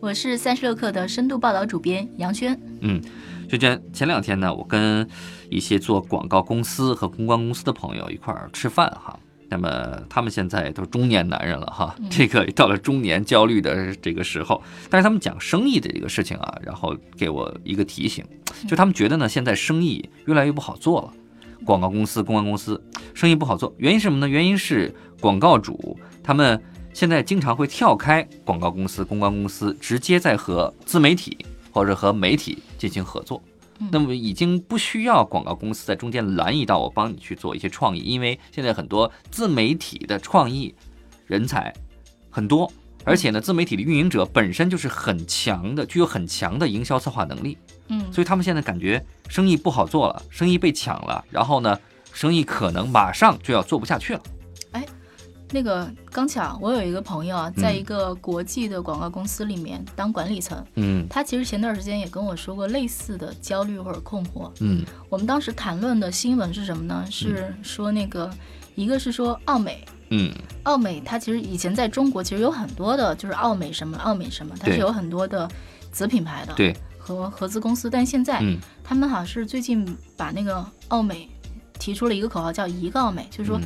我是三十六克的深度报道主编杨轩。嗯。轩轩前两天呢，我跟一些做广告公司和公关公司的朋友一块儿吃饭哈。那么他们现在都是中年男人了哈，这个到了中年焦虑的这个时候，但是他们讲生意的这个事情啊，然后给我一个提醒，就他们觉得呢，现在生意越来越不好做了。广告公司、公关公司生意不好做，原因是什么呢？原因是广告主他们现在经常会跳开广告公司、公关公司，直接在和自媒体。或者和媒体进行合作，那么已经不需要广告公司在中间拦一道，我帮你去做一些创意，因为现在很多自媒体的创意人才很多，而且呢，自媒体的运营者本身就是很强的，具有很强的营销策划能力，嗯，所以他们现在感觉生意不好做了，生意被抢了，然后呢，生意可能马上就要做不下去了。那个刚巧，我有一个朋友啊，在一个国际的广告公司里面当管理层。嗯，他其实前段时间也跟我说过类似的焦虑或者困惑。嗯，我们当时谈论的新闻是什么呢？是说那个，一个是说奥美。嗯，奥美它其实以前在中国其实有很多的，就是奥美什么奥美什么，它是有很多的子品牌的。对。和合资公司，但现在他们好像是最近把那个奥美提出了一个口号，叫一个奥美，就是说。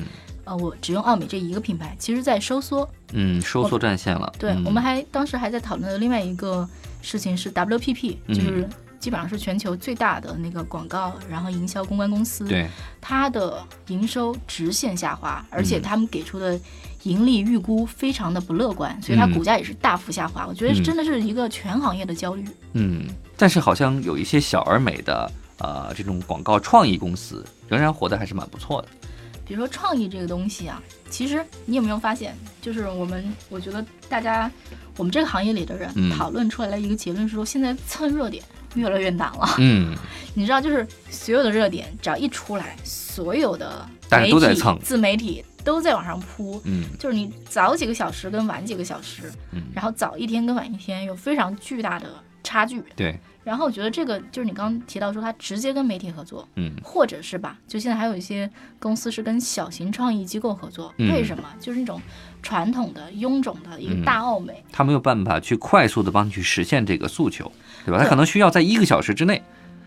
呃，我只用奥美这一个品牌，其实在收缩，嗯，收缩战线了。对，我们还当时还在讨论的另外一个事情是 WPP，就是基本上是全球最大的那个广告，然后营销公关公司，对，它的营收直线下滑，而且他们给出的盈利预估非常的不乐观，所以它股价也是大幅下滑。我觉得真的是一个全行业的焦虑。嗯，但是好像有一些小而美的呃这种广告创意公司仍然活得还是蛮不错的。比如说创意这个东西啊，其实你有没有发现，就是我们我觉得大家我们这个行业里的人讨论出来的一个结论是说，现在蹭热点越来越难了。嗯，你知道，就是所有的热点只要一出来，所有的媒体、自媒体都在往上扑。嗯，就是你早几个小时跟晚几个小时，嗯，然后早一天跟晚一天有非常巨大的差距。对。然后我觉得这个就是你刚刚提到说他直接跟媒体合作，嗯，或者是吧，就现在还有一些公司是跟小型创意机构合作，为什么？就是那种传统的臃肿的一个大奥美，他没有办法去快速的帮你去实现这个诉求，对吧？他可能需要在一个小时之内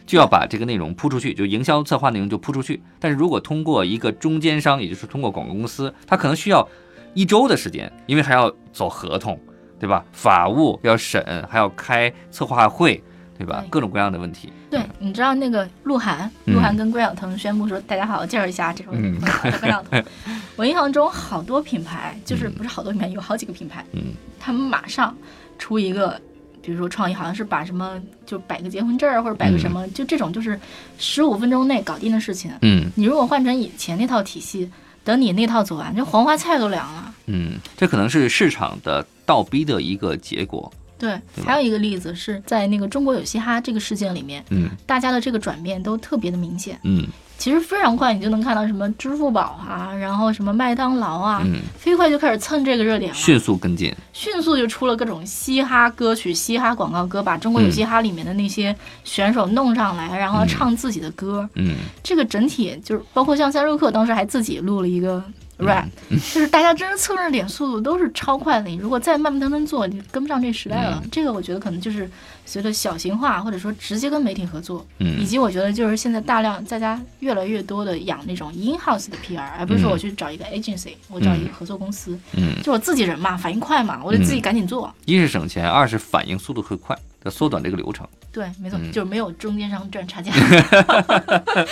就要把这个内容铺出去，就营销策划内容就铺出去。但是如果通过一个中间商，也就是通过广告公司，他可能需要一周的时间，因为还要走合同，对吧？法务要审，还要开策划会。对吧？各种各样的问题。对，你知道那个鹿晗，鹿晗跟关晓彤宣布说：“大家好，介绍一下这首关晓彤。” 我印象中好多品牌，就是不是好多品牌，有好几个品牌，嗯，他们马上出一个，比如说创意，好像是把什么就摆个结婚证或者摆个什么，就这种就是十五分钟内搞定的事情。嗯，你如果换成以前那套体系，等你那套走完，这黄花菜都凉了。嗯，这可能是市场的倒逼的一个结果。对，还有一个例子是在那个中国有嘻哈这个事件里面，嗯，大家的这个转变都特别的明显，嗯，其实非常快，你就能看到什么支付宝啊，然后什么麦当劳啊，嗯，飞快就开始蹭这个热点了，迅速跟进，迅速就出了各种嘻哈歌曲、嘻哈广告歌，把中国有嘻哈里面的那些选手弄上来，然后唱自己的歌，嗯，这个整体就是包括像三六克当时还自己录了一个。rap，就是大家真是蹭热点速度都是超快的。你如果再慢慢腾腾做，你跟不上这时代了。这个我觉得可能就是随着小型化，或者说直接跟媒体合作，以及我觉得就是现在大量大家越来越多的养那种 in house 的 PR，而不是说我去找一个 agency，我找一个合作公司，嗯，就我自己人嘛，反应快嘛，我得自己赶紧做。一是省钱，二是反应速度会快，要缩短这个流程。对，没错，就是没有中间商赚差价。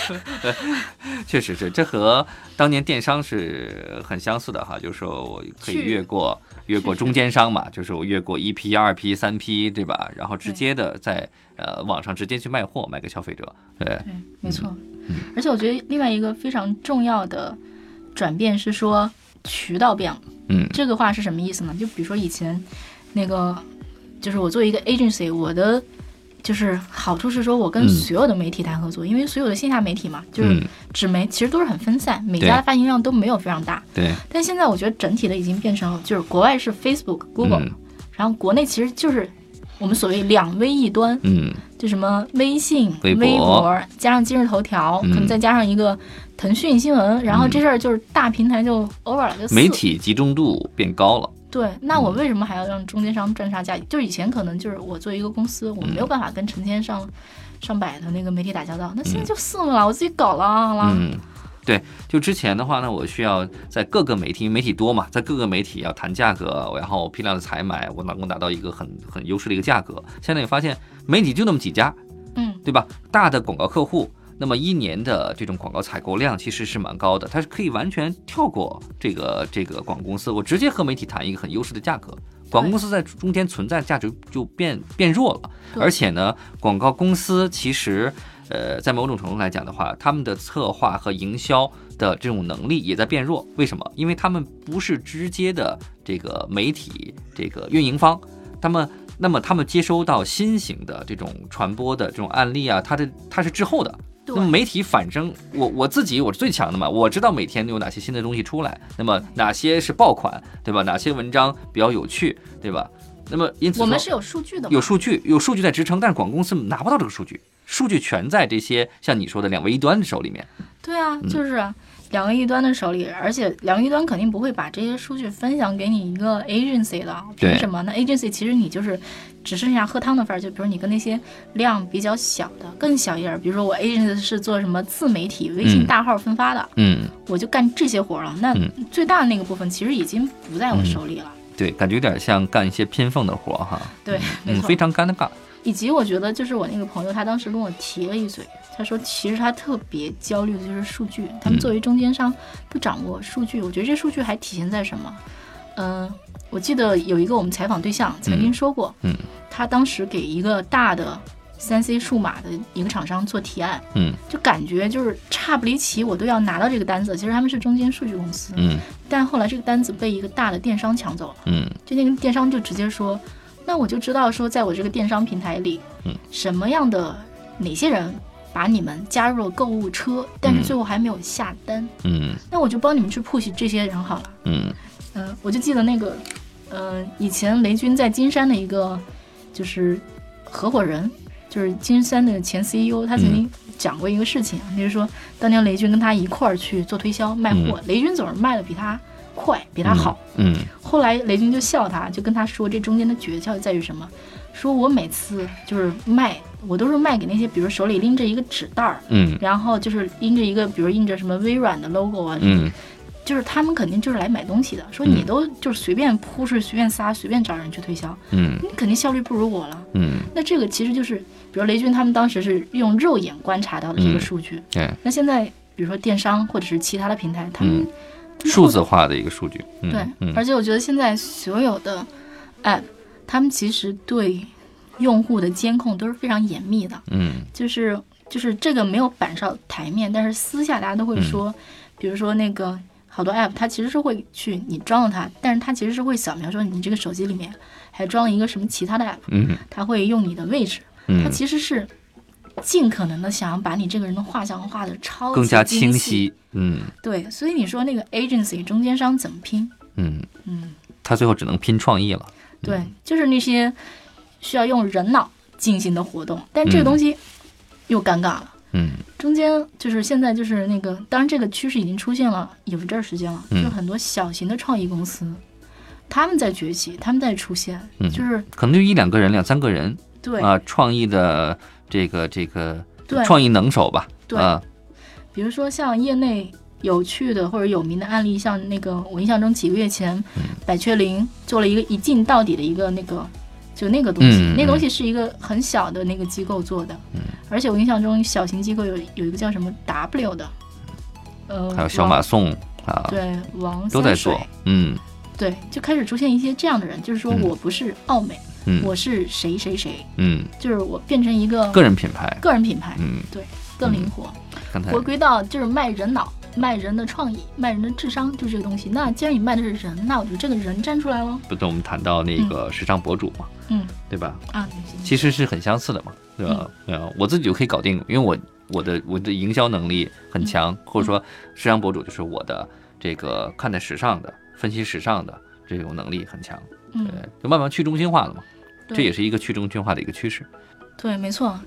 确实是，这和当年电商是很相似的哈，就是说我可以越过越过中间商嘛，就是我越过一批、二批、三批，对吧？然后直接的在呃网上直接去卖货，卖给消费者。对，对，没错。而且我觉得另外一个非常重要的转变是说渠道变了。嗯，这个话是什么意思呢？就比如说以前那个，就是我作为一个 agency，我的。就是好处是说我跟嗯所有的媒体谈合作，因为所有的线下媒体嘛，就是嗯纸媒其实都是很分散，每家的发行量都没有非常大。对，但现在我觉得整体的已经变成了，就是国外是 Facebook、Google，、嗯然后国内其实就是我们所谓两微一端，嗯就什么微信、微微博加上今日头条，嗯可能再加上一个腾讯新闻，然后这事儿就是大平台就 over 了，就媒体集中度变高了。对，那我为什么还要让中间商赚差价？就是以前可能就是我作为一个公司，我没有办法跟成千上上百的那个媒体打交道，那现在就算了，我自己搞了，啦。嗯，对，就之前的话呢，我需要在各个媒体，因为媒体多嘛，在各个媒体要谈价格，然后批量的采买，我能够达到一个很很优势的一个价格。现在你发现媒体就那么几家，嗯，对吧？大的广告客户，那么一年的这种广告采购量其实是蛮高的，它是可以完全跳过这个这个广告公司，我直接和媒体谈一个很优势的价格。广告公司在中间存在价值就变变弱了，而且呢，广告公司其实，呃，在某种程度来讲的话，他们的策划和营销的这种能力也在变弱。为什么？因为他们不是直接的这个媒体这个运营方，他们那么他们接收到新型的这种传播的这种案例啊，它的它是滞后的。对那么媒体反正我我自己我是最强的嘛，我知道每天有哪些新的东西出来，那么哪些是爆款，对吧？哪些文章比较有趣，对吧？那么因此说我们是有数据的，有数据，有数据在支撑，但是广告公司拿不到这个数据，数据全在这些像你说的两微一端的手里面。对啊，嗯就是啊两个一端的手里，而且两个一端肯定不会把这些数据分享给你一个 agency 的，凭什么？那 agency 其实你就是只剩下喝汤的份儿，就比如你跟那些量比较小的、更小一点儿，比如说我 agency 是做什么自媒体、微信嗯大号分发的，嗯，我就干这些活儿了。那嗯最大的那个部分其实已经不在我手里了。对，感觉有点像干一些拼缝的活哈。对，没嗯，错。非常尴尬。以及我觉得，就是我那个朋友，他当时跟我提了一嘴，他说其实他特别焦虑的就是数据，他们嗯作为中间商不掌握数据，我觉得这数据还体现在什么？嗯、我记得有一个我们采访对象曾经说过，嗯他当时给一个大的三 C 数码的一个厂商做提案，嗯就感觉就是差不离奇，我都要拿到这个单子。其实他们是中间数据公司，嗯但后来这个单子被一个大的电商抢走了。嗯就那个电商就直接说，那我就知道说，在我这个电商平台里，嗯，什么样的哪些人把你们加入了购物车，但是嗯。最后还没有下单，嗯。那我就帮你们去 push 这些人好了。嗯。嗯、我就记得那个，嗯、以前雷军在金山的一个就是合伙人，就是金山的前 CEO，他曾经讲过一个事情，就是说当年雷军跟他一块儿去做推销卖货，雷军总是卖的比他快，比他好。嗯后来雷军就笑他，就跟他说这中间的诀窍在于什么？说我每次就是卖，我都是卖给那些，比如手里拎着一个纸袋儿，嗯然后就是拎着一个，比如印着什么微软的 logo 啊，嗯就是他们肯定就是来买东西的。说你都就是随便铺是随便撒，随便找人去推销，嗯你肯定效率不如我了。嗯，那这个其实就是，比如雷军他们当时是用肉眼观察到的这个嗯数据。对，那现在比如说电商或者是其他的平台，他们嗯数字化的一个数据。嗯对，嗯而且我觉得现在所有的 app，他们其实对用户的监控都是非常严密的，嗯就是就是这个没有板上台面，但是私下大家都会说，比如说那个好多 app，它其实是会去你装了它，但是它其实是会扫描说你这个手机里面还装了一个什么其他的 app，嗯它会用你的位置，它嗯，其实是。尽可能的想要把你这个人的画像画的超更加，清晰。嗯。对，所以你说那个 agency 中间商怎么拼？嗯，嗯，他最后只能拼创意了。对，就是那些需要用人脑进行的活动，但这个东西又尴尬了。嗯。中间就是现在就是那个，当然这个趋势已经出现了有一阵儿时间了，嗯。就是很多小型的创意公司，他们在崛起，他们在出现，嗯。就是可能就一两个人、两三个人对、啊，创意的这个这个对，创意能手吧。对。啊，比如说像业内有趣的或者有名的案例，像那个我印象中几个月前，嗯。百雀羚做了一个一镜到底的一个那个。就那个东西，嗯那东西是一个很小的那个机构做的，而且我印象中小型机构有有一个叫什么 W 的，呃，还有小马宋啊，对王都在做。嗯。对，就开始出现一些这样的人，就是说嗯。我不是奥美，嗯我是谁谁谁，嗯，就是我变成一个个人品牌。个人品牌，嗯，对更灵活，刚才。回归到就是卖人脑、卖人的创意、卖人的智商，就这个东西。那既然你卖的是人，那我觉得这个人站出来了，不是我们谈到那个时尚博主嘛，嗯。对吧？啊，其实是很相似的嘛，对吧？对啊，我自己就可以搞定，因为我我的我的营销能力很强，或者说时尚博主就是我的这个看待时尚的、分析时尚的这种能力很强，对嗯，，就慢慢去中心化了嘛，对这也是一个去中心化的一个趋势。对，没错。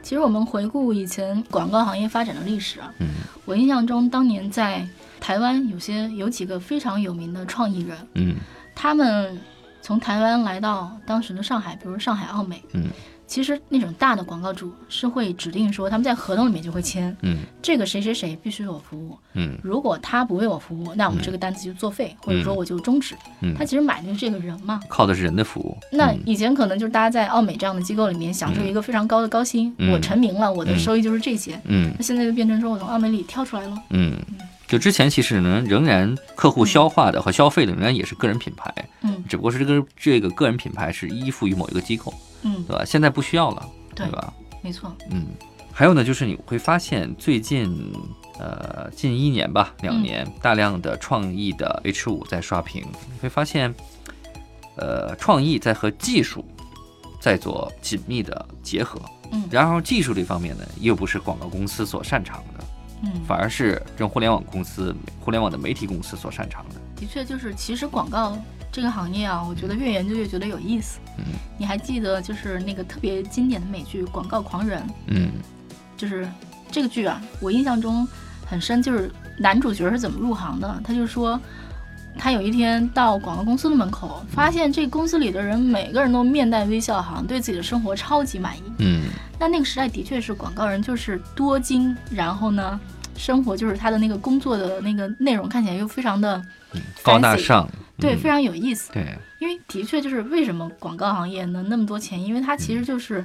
其实我们回顾以前广告行业发展的历史啊，嗯我印象中当年在台湾有些有几个非常有名的创意人，嗯他们从台湾来到当时的上海，比如上海奥美，嗯其实那种大的广告主是会指定说他们在合同里面就会签，嗯这个谁谁谁必须为我服务，嗯如果他不为我服务，那我们这个单子就作废，或者说我就终止。嗯他其实买的就是这个人嘛。靠的是人的服务。嗯那以前可能就是大家在奥美这样的机构里面享受一个非常高的高薪，嗯我成名了，我的嗯收益就是这些。嗯那现在就变成说我从奥美里跳出来了。嗯，就之前其实呢，仍然客户消化的和消费的仍然也是个人品牌，嗯只不过是这个这个个人品牌是依附于某一个机构，嗯，对吧？现在不需要了，对对吧？没错。嗯，还有呢，就是你会发现最近呃近一年吧，两年、大量的创意的 H 五在刷屏，你会发现，呃，创意在和技术在做紧密的结合。嗯然后技术这方面呢，又不是广告公司所擅长的，嗯，反而是这种互联网公司、互联网的媒体公司所擅长的。的确就是，其实广告这个行业啊，我觉得越研究越觉得有意思。嗯你还记得就是那个特别经典的美剧《广告狂人》？嗯就是这个剧啊，我印象中很深，就是男主角是怎么入行的。他就说，他有一天到广告公司的门口，发现这公司里的人每个人都面带微笑，好像对自己的生活超级满意。嗯那那个时代的确是广告人就是多金，然后呢，生活就是他的那个工作的那个内容看起来又非常的高大上，对，嗯非常有意思。对，因为的确就是为什么广告行业能那么多钱，因为它其实就是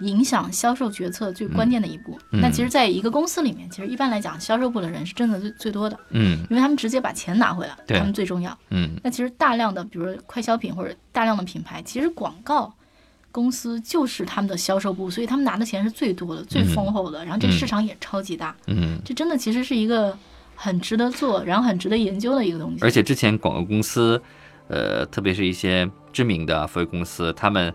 影响销售决策最关键的一步。嗯那其实，在一个公司里面，其实一般来讲，销售部的人是挣的最最多的，嗯因为他们直接把钱拿回来，对他们最重要。嗯那其实大量的，比如说快消品或者大量的品牌，其实广告公司就是他们的销售部，所以他们拿的钱是最多的、最丰厚的，然后这市场也超级大。嗯。这真的其实是一个很值得做，然后很值得研究的一个东西。而且之前广告公司，呃，特别是一些知名的服务公司，他们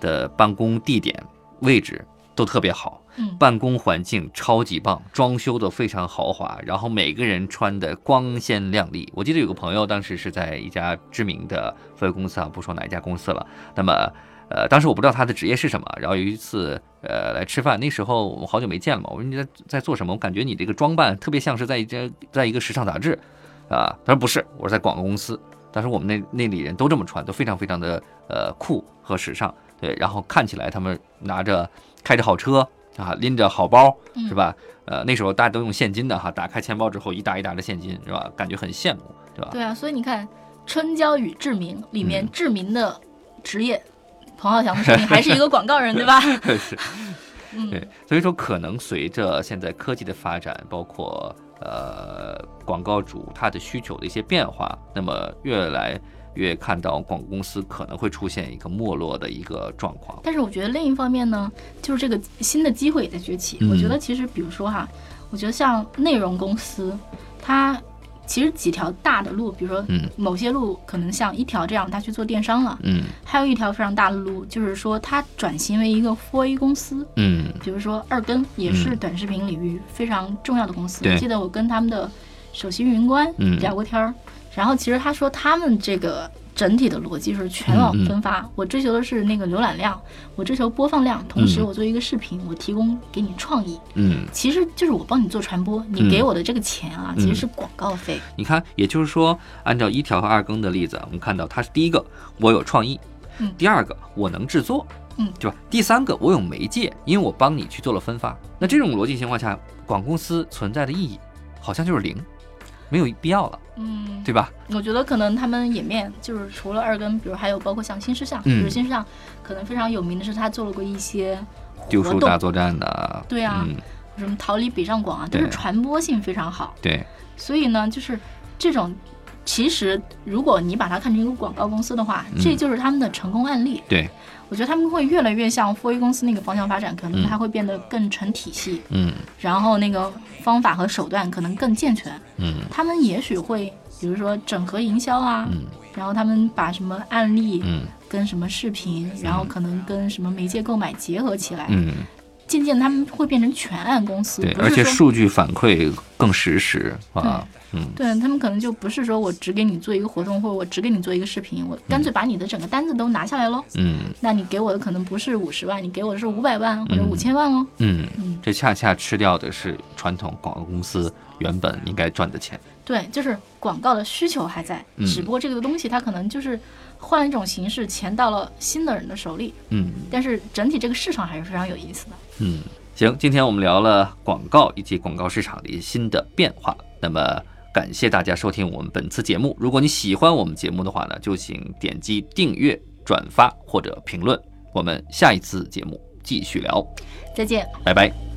的办公地点、位置都特别好，嗯办公环境超级棒，装修的非常豪华，然后每个人穿的光鲜亮丽。我记得有个朋友当时是在一家知名的服务公司啊，不说哪一家公司了。那么，呃，当时我不知道他的职业是什么，然后有一次，呃，来吃饭，那时候我们好久没见了嘛，我说你在在做什么？我感觉你这个装扮特别像是在一家在一个时尚杂志，啊，他说不是，我是在广告公司。当时我们那那里人都这么穿，都非常非常的呃酷和时尚，对，然后看起来他们拿着开着好车啊，拎着好包，嗯是吧？呃，那时候大家都用现金的哈，打开钱包之后一沓一沓的现金，是吧？感觉很羡慕，对吧？对啊，所以你看《春娇与志明》里面嗯志明的职业，彭浩翔的设定还是一个广告人，对吧？对，所以说可能随着现在科技的发展，包括呃广告主他的需求的一些变化，那么越来越看到广告公司可能会出现一个没落的一个状况。但是我觉得另一方面呢，就是这个新的机会也在崛起。嗯我觉得其实比如说哈，我觉得像内容公司，它其实几条大的路，比如说嗯。某些路可能像一条这样，他去做电商了。嗯。还有一条非常大的路，就是说他转型为一个 4A 公司，嗯。比如说二根也是嗯短视频领域非常重要的公司。对。我记得我跟他们的首席运营官嗯。聊过天儿，然后其实他说他们这个整体的逻辑是全网分发，我追求的是那个浏览量，我追求播放量，同时嗯。我做一个视频，我提供给你创意，嗯，其实就是我帮你做传播，你嗯。给我的这个钱啊，其实是广告费。你看，也就是说，按照一条和二更的例子，我们看到它是第一个，我有创意；嗯第二个，我能制作，嗯对吧？第三个，我有媒介，因为我帮你去做了分发。那这种逻辑情况下，广告公司存在的意义好像就是零，没有必要了，嗯，对吧？我觉得可能他们演变就是除了二更，比如还有包括像新事项，嗯。比如新事项可能非常有名的是他做了过一些丢书大作战的，对啊嗯，什么逃离北上广啊，都是传播性非常好。对，所以呢，就是这种，其实如果你把它看成一个广告公司的话，嗯。这就是他们的成功案例。对，我觉得他们会越来越向 4A 公司那个方向发展，可能嗯。它会变得更成体系，嗯。然后那个方法和手段可能更健全。嗯。他们也许会，比如说整合营销啊，嗯。然后他们把什么案例嗯。跟什么视频，然后可能跟什么媒介购买结合起来，嗯，渐渐他们会变成全案公司，对，而且数据反馈更实时啊，嗯对他们可能就不是说我只给你做一个活动，或者我只给你做一个视频，我干脆把你的整个单子都拿下来喽。嗯那你给我的可能不是五十万，你给我的是五百万或者嗯五千万哦。嗯嗯，这恰恰吃掉的是传统广告公司原本应该赚的钱。对，就是广告的需求还在，嗯只不过这个东西它可能就是换了一种形式，钱到了新的人的手里，嗯但是整体这个市场还是非常有意思的。嗯，行，今天我们聊了广告以及广告市场的一些新的变化。那么感谢大家收听我们本次节目。如果你喜欢我们节目的话呢，就请点击订阅、转发或者评论。我们下一次节目继续聊，再见。拜拜。